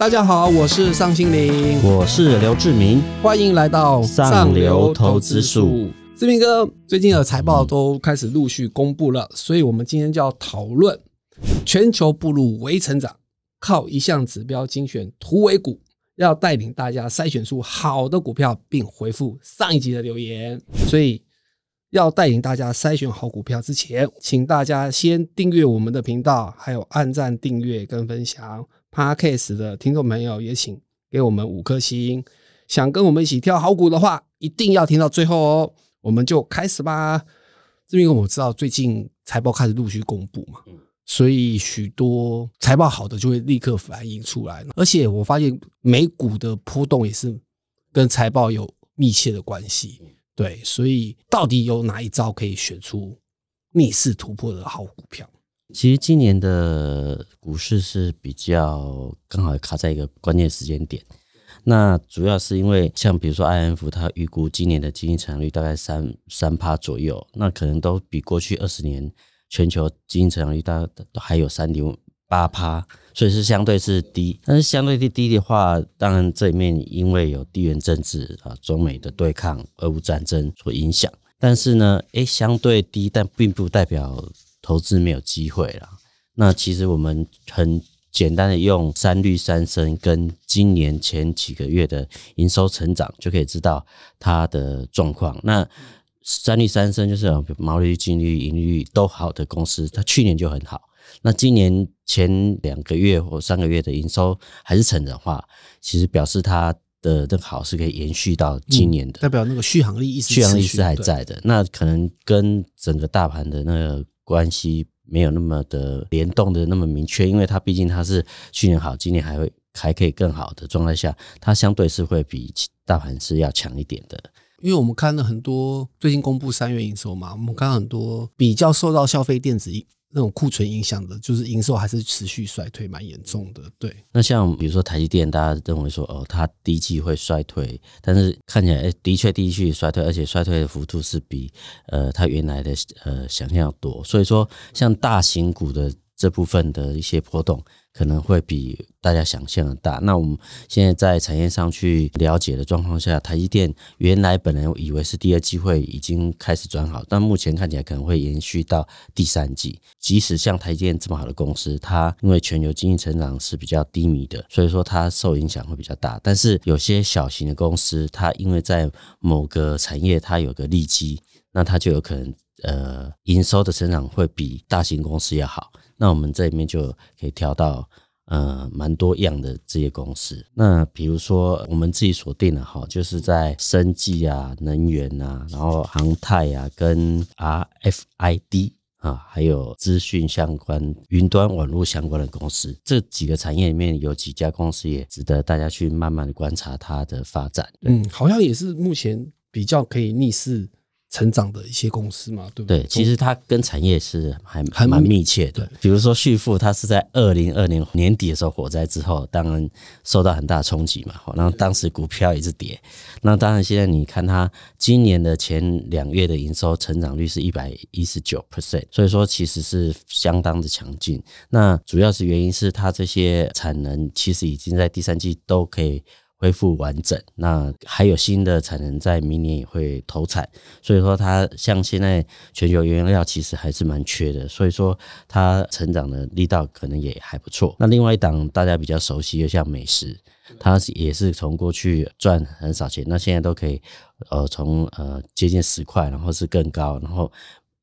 大家好，我是尚心凌，我是刘志明，欢迎来到上流投资术。志明哥，最近的财报都开始陆续公布了，所以我们今天就要讨论全球步入微成长，靠一项指标精选突围股，要带领大家筛选出好的股票，并回复上一集的留言。所以要带领大家筛选好股票之前，请大家先订阅我们的频道，还有按赞、订阅跟分享。Podcast 的听众朋友也请给我们五颗星。想跟我们一起挑好股的话，一定要听到最后哦。我们就开始吧。这边我知道最近财报开始陆续公布嘛，所以许多财报好的就会立刻反映出来。而且我发现美股的波动也是跟财报有密切的关系。对，所以到底有哪一招可以选出逆势突破的好股票？其实今年的股市是比较刚好卡在一个关键时间点，那主要是因为像比如说 I N F，它预估今年的经济成长率大概三三趴左右，那可能都比过去二十年全球经济成长率大都还有三点八趴，所以是相对是低。但是相对低低的话，当然这里面因为有地缘政治啊，中美的对抗、俄乌战争所影响，但是呢，诶，相对低，但并不代表。投资没有机会了。那其实我们很简单的用三率三升跟今年前几个月的营收成长就可以知道它的状况。那三率三升就是毛利率、净利率、盈利率都好的公司，它去年就很好。那今年前两个月或三个月的营收还是成的话，其实表示它的这个好是可以延续到今年的，代表那个续航力一直续航力是还在的。那可能跟整个大盘的那个。关系没有那么的联动的那么明确，因为它毕竟它是去年好，今年还会还可以更好的状态下，它相对是会比大盘是要强一点的。因为我们看了很多最近公布三月营收嘛，我们看很多比较受到消费电子。那种库存影响的，就是营收还是持续衰退，蛮严重的。对，那像比如说台积电，大家认为说哦，它第一季会衰退，但是看起来的确第一季衰退，而且衰退的幅度是比呃它原来的呃想象要多。所以说，像大型股的这部分的一些波动。可能会比大家想象的大。那我们现在在产业上去了解的状况下，台积电原来本来以为是第二季会已经开始转好，但目前看起来可能会延续到第三季。即使像台积电这么好的公司，它因为全球经济成长是比较低迷的，所以说它受影响会比较大。但是有些小型的公司，它因为在某个产业它有个利基，那它就有可能呃营收的成长会比大型公司要好。那我们这里面就可以挑到呃蛮多样的这些公司。那比如说我们自己锁定的哈，就是在生技啊、能源啊，然后航太啊、跟 RFID 啊，还有资讯相关、云端网络相关的公司，这几个产业里面有几家公司也值得大家去慢慢的观察它的发展。嗯，好像也是目前比较可以逆势。成长的一些公司嘛，对不对？对，其实它跟产业是还还蛮密切的。比如说旭富，它是在二零二零年底的时候火灾之后，当然受到很大冲击嘛，然后当时股票一直跌。那当然现在你看它今年的前两月的营收成长率是一百一十九 percent，所以说其实是相当的强劲。那主要是原因是它这些产能其实已经在第三季都可以。恢复完整，那还有新的产能在明年也会投产，所以说它像现在全球原料其实还是蛮缺的，所以说它成长的力道可能也还不错。那另外一档大家比较熟悉的像美食，它也是从过去赚很少钱，那现在都可以呃从呃接近十块，然后是更高，然后。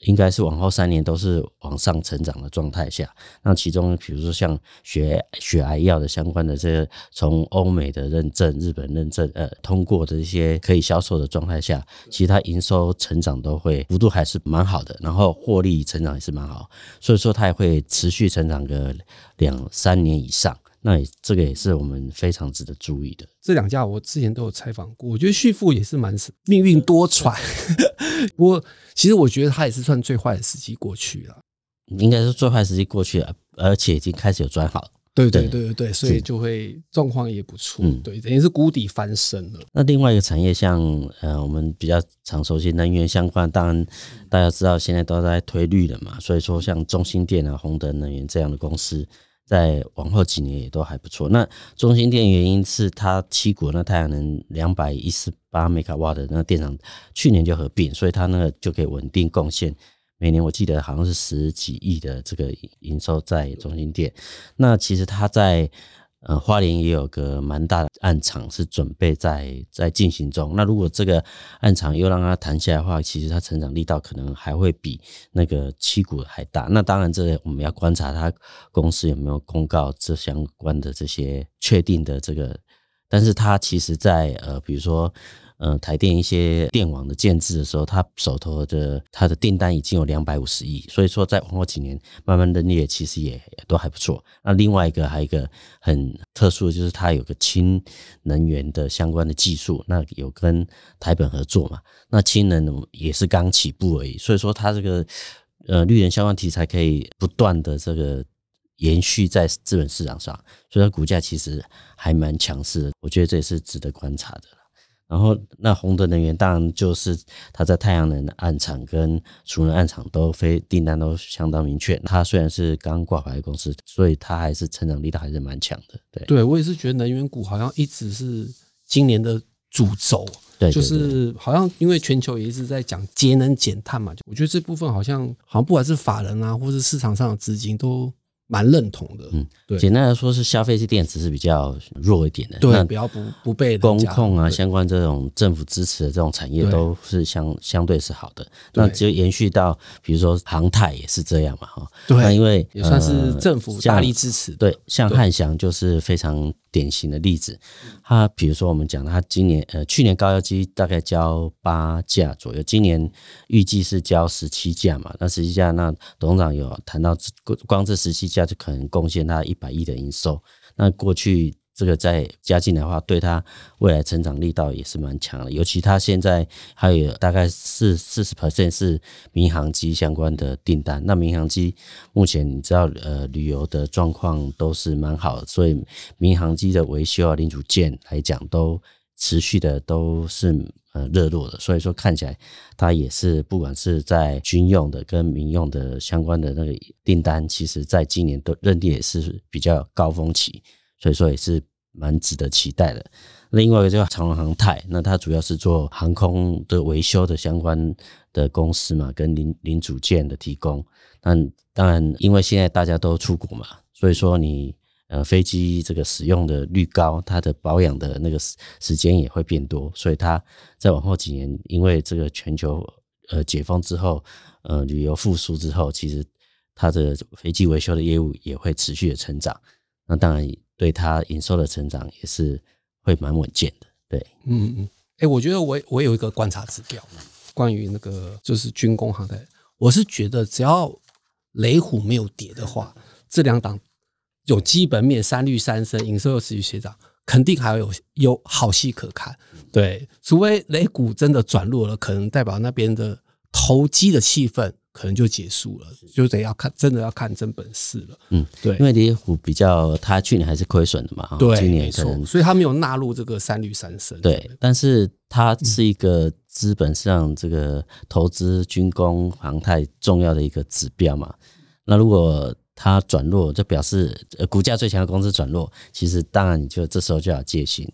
应该是往后三年都是往上成长的状态下，那其中比如说像血血癌药的相关的这些，从欧美的认证、日本认证呃通过的一些可以销售的状态下，其实它营收成长都会幅度还是蛮好的，然后获利成长也是蛮好，所以说它也会持续成长个两三年以上。那也这个也是我们非常值得注意的。这两家我之前都有采访过，我觉得旭富也是蛮命运多舛。不过其实我觉得它也是算最坏的时机过去了，应该是最坏时机过去了，而且已经开始有转好。对对对对对，所以就会状况也不错。嗯，对，等于是谷底翻身了。那另外一个产业，像呃我们比较常熟悉能源相关，当然大家知道现在都在推绿了嘛，所以说像中心电啊、宏德能源这样的公司。在往后几年也都还不错。那中心电原因是它七股那太阳能两百一十八兆瓦的那个电厂去年就合并，所以它那个就可以稳定贡献。每年我记得好像是十几亿的这个营收在中心店。那其实它在呃花莲也有个蛮大的暗场是准备在在进行中。那如果这个暗场又让它谈下来的话，其实它成长力道可能还会比那个七股还大。那当然，这我们要观察它公司有没有公告这相关的这些确定的这个。但是它其实，在呃比如说。呃，台电一些电网的建制的时候，他手头的他的订单已经有两百五十亿，所以说在往后几年慢慢的列，其实也都还不错。那另外一个还有一个很特殊的就是它有个氢能源的相关的技术，那有跟台本合作嘛？那氢能也是刚起步而已，所以说它这个呃绿能相关题材可以不断的这个延续在资本市场上，所以它股价其实还蛮强势的，我觉得这也是值得观察的。然后，那宏德能源当然就是它在太阳能的暗场跟储能暗场都非订单都相当明确。它虽然是刚挂牌的公司，所以它还是成长力道还是蛮强的。对，对我也是觉得能源股好像一直是今年的主轴。对，就是好像因为全球也一直在讲节能减碳嘛，我觉得这部分好像好像不管是法人啊，或是市场上的资金都。蛮认同的，嗯，对，简单来说是消费性电子是比较弱一点的，对，比较不不被工控啊，相关这种政府支持的这种产业都是相相对是好的，那只有延续到比如说航太也是这样嘛，哈，对，那因为也算是政府大力支持，对，像汉翔就是非常。典型的例子，他比如说我们讲，他今年呃去年高压机大概交八架左右，今年预计是交十七架嘛。那十七架，那董事长有谈到，光这十七架就可能贡献他一百亿的营收。那过去。这个再加进来的话，对它未来成长力道也是蛮强的。尤其它现在还有大概四四十 percent 是民航机相关的订单。那民航机目前你知道，呃，旅游的状况都是蛮好的，所以民航机的维修啊、零组件来讲，都持续的都是呃热络的。所以说看起来它也是不管是在军用的跟民用的相关的那个订单，其实在今年都认定也是比较高峰期。所以说也是蛮值得期待的。另外一个叫长荣航太，那它主要是做航空的维修的相关的公司嘛，跟零零组件的提供。那当然，因为现在大家都出国嘛，所以说你呃飞机这个使用的率高，它的保养的那个时时间也会变多。所以它在往后几年，因为这个全球呃解封之后，呃旅游复苏之后，其实它的飞机维修的业务也会持续的成长。那当然。对它营收的成长也是会蛮稳健的，对，嗯嗯，哎，我觉得我我有一个观察指标，关于那个就是军工行业，我是觉得只要雷虎没有跌的话，这两档有基本面三绿三升，营收又持续成长，肯定还有有好戏可看，对，除非雷股真的转弱了，可能代表那边的投机的气氛。可能就结束了，就得要看，真的要看真本事了。嗯，对，因为李虎比较，他去年还是亏损的嘛，对，今年可能，所以他没有纳入这个三率三升。对，但是它是一个资本上这个投资军工航太重要的一个指标嘛。那如果它转弱，就表示呃股价最强的公司转弱，其实当然你就这时候就要戒心。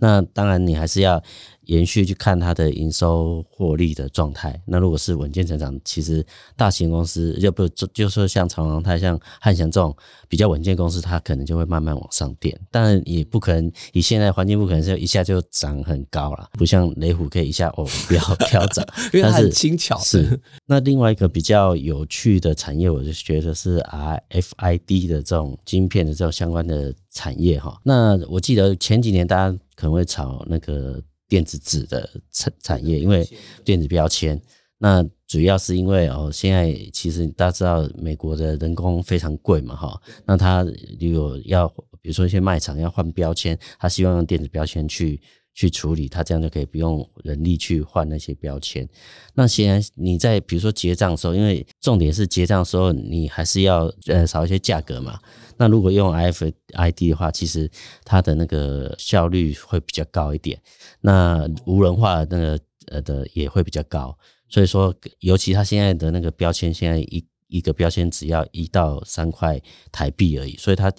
那当然你还是要。延续去看它的营收获利的状态，那如果是稳健成长，其实大型公司要不就就说像长航泰、像汉翔这种比较稳健公司，它可能就会慢慢往上垫，但也不可能以现在环境不可能是一下就涨很高了，不像雷虎可以一下哦飙飙涨，因为它很轻巧。是那另外一个比较有趣的产业，我就觉得是 RFID 的这种晶片的这种相关的产业哈。那我记得前几年大家可能会炒那个。电子纸的产产业，因为电子标签，那主要是因为哦，现在其实大家知道美国的人工非常贵嘛，哈，那他如果要比如说一些卖场要换标签，他希望用电子标签去去处理，他这样就可以不用人力去换那些标签。那显然你在比如说结账的时候，因为重点是结账的时候，你还是要呃少一些价格嘛。那如果用 RFID 的话，其实它的那个效率会比较高一点。那无人化那个呃的也会比较高。所以说，尤其它现在的那个标签，现在一一个标签只要一到三块台币而已，所以它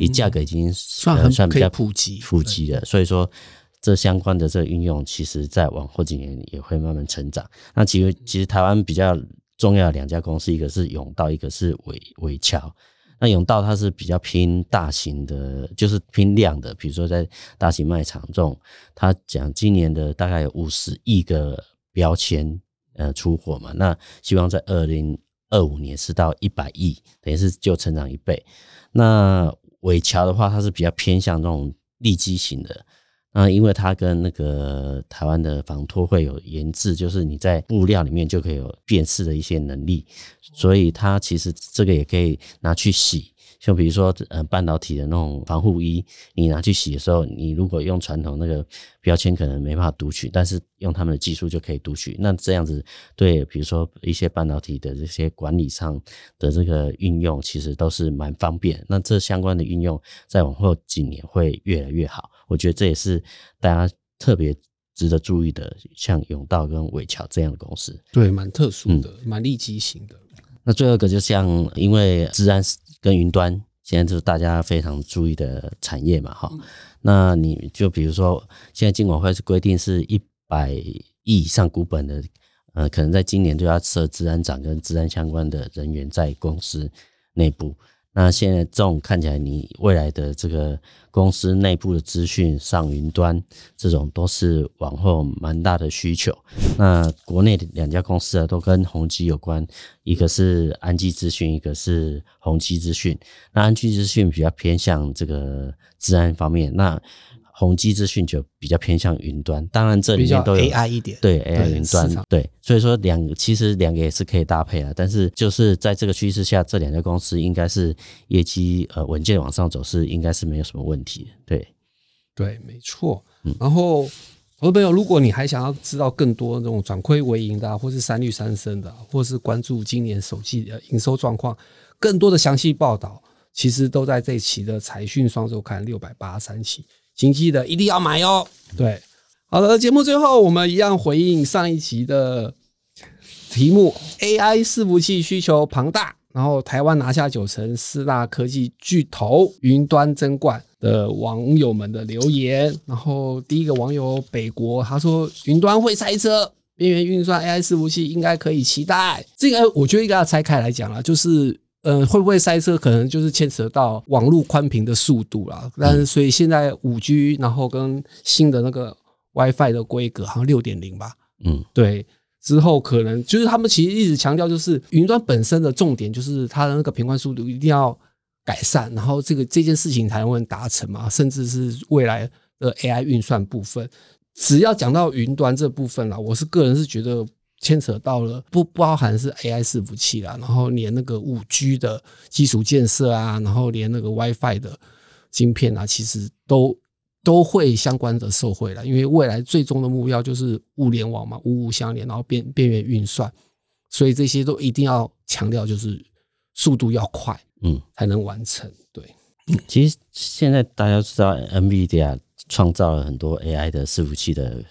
以价格已经算算比较普及普及了。所以说，这相关的这个运用，其实在往后几年也会慢慢成长。那其实其实台湾比较重要的两家公司，一个是永道，一个是伟伟桥。那永道它是比较偏大型的，就是偏量的，比如说在大型卖场这种，它讲今年的大概有五十亿个标签呃出货嘛，那希望在二零二五年是到一百亿，等于是就成长一倍。那伟桥的话，它是比较偏向那种利基型的。那因为它跟那个台湾的防脱会有研制，就是你在布料里面就可以有辨识的一些能力，所以它其实这个也可以拿去洗。就比如说，呃，半导体的那种防护衣，你拿去洗的时候，你如果用传统那个标签，可能没办法读取，但是用他们的技术就可以读取。那这样子对，比如说一些半导体的这些管理上的这个运用，其实都是蛮方便。那这相关的运用，在往后几年会越来越好。我觉得这也是大家特别值得注意的，像永道跟伟桥这样的公司，对，蛮特殊的，蛮利基型的。那最后一个就像，因为治安跟云端现在就是大家非常注意的产业嘛，哈。那你就比如说，现在金管会是规定是一百亿以上股本的，呃，可能在今年就要设治安长跟治安相关的人员在公司内部。那现在这种看起来，你未来的这个公司内部的资讯上云端，这种都是往后蛮大的需求。那国内的两家公司啊，都跟宏基有关，一个是安基资讯，一个是宏基资讯。那安基资讯比较偏向这个治安方面，那。宏基资讯就比较偏向云端，当然这里面都有 AI 一点，对 AI 云端，对，所以说两其实两个也是可以搭配啊。但是就是在这个趋势下，这两家公司应该是业绩呃稳健往上走，是应该是没有什么问题。对，对，没错。然后，我的朋友，如果你还想要知道更多那种转亏为盈的，或是三率三升的，或是关注今年手机的营收状况，更多的详细报道，其实都在这期的财讯双周刊六百八十三期。请记得一定要买哦。对，好的，节目最后我们一样回应上一集的题目：AI 伺服器需求庞大，然后台湾拿下九成，四大科技巨头云端争冠的网友们的留言。然后第一个网友北国他说：“云端会塞车，边缘运算 AI 伺服器应该可以期待。”这个我觉得应该要拆开来讲了，就是。嗯，会不会塞车？可能就是牵扯到网络宽频的速度啦。但是，所以现在五 G，然后跟新的那个 WiFi 的规格，好像六点零吧。嗯，对。之后可能就是他们其实一直强调，就是云端本身的重点就是它的那个频宽速度一定要改善，然后这个这件事情才能达成嘛。甚至是未来的 AI 运算部分，只要讲到云端这部分啦，我是个人是觉得。牵扯到了不包含是 AI 伺服器啦，然后连那个五 G 的基础建设啊，然后连那个 WiFi 的晶片啊，其实都都会相关的受惠了。因为未来最终的目标就是物联网嘛，物物相连，然后边边缘运算，所以这些都一定要强调，就是速度要快，嗯，才能完成。对，其实现在大家知道 NVIDIA。创造了很多 AI 的伺服器的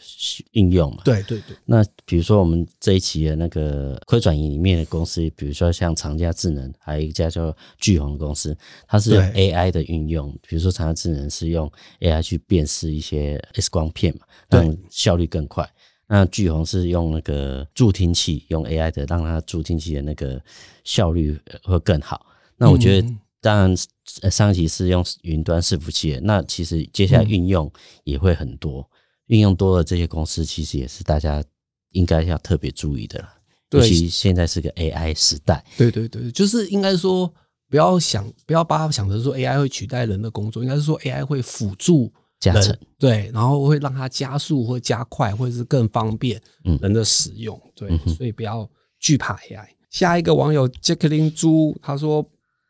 应用嘛？对对对。那比如说我们这一期的那个亏转移里面的公司，比如说像长嘉智能，还有一家叫巨宏公司，它是 AI 的运用。比如说长嘉智能是用 AI 去辨识一些 X 光片嘛，让效率更快。那巨鸿是用那个助听器，用 AI 的让它助听器的那个效率会更好。那我觉得。当然，上一期是用云端伺服器，那其实接下来运用也会很多，运用多了这些公司，其实也是大家应该要特别注意的了。尤其现在是个 AI 时代，对对对，就是应该说不要想，不要把它想成说 AI 会取代人的工作，应该是说 AI 会辅助加成，对，然后会让它加速或加快，或者是更方便人的使用，对，所以不要惧怕 AI。下一个网友 Jacqueline 朱他说。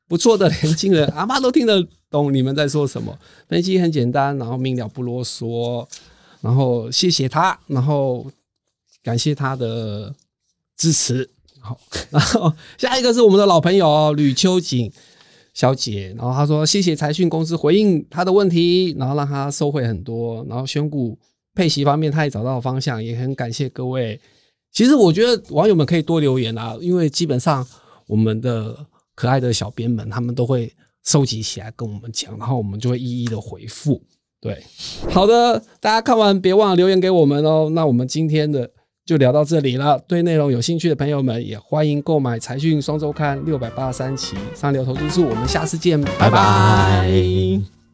不错的年轻人，阿妈都听得懂你们在说什么。分析很简单，然后明了不啰嗦，然后谢谢他，然后感谢他的支持。好，然后下一个是我们的老朋友吕秋瑾小姐，然后她说谢谢财讯公司回应她的问题，然后让她收获很多，然后选股配息方面她也找到了方向，也很感谢各位。其实我觉得网友们可以多留言啊，因为基本上。我们的可爱的小编们，他们都会收集起来跟我们讲，然后我们就会一一的回复。对，好的，大家看完别忘了留言给我们哦。那我们今天的就聊到这里了。对内容有兴趣的朋友们，也欢迎购买财讯双周刊六百八十三期上流投资数。我们下次见，拜拜。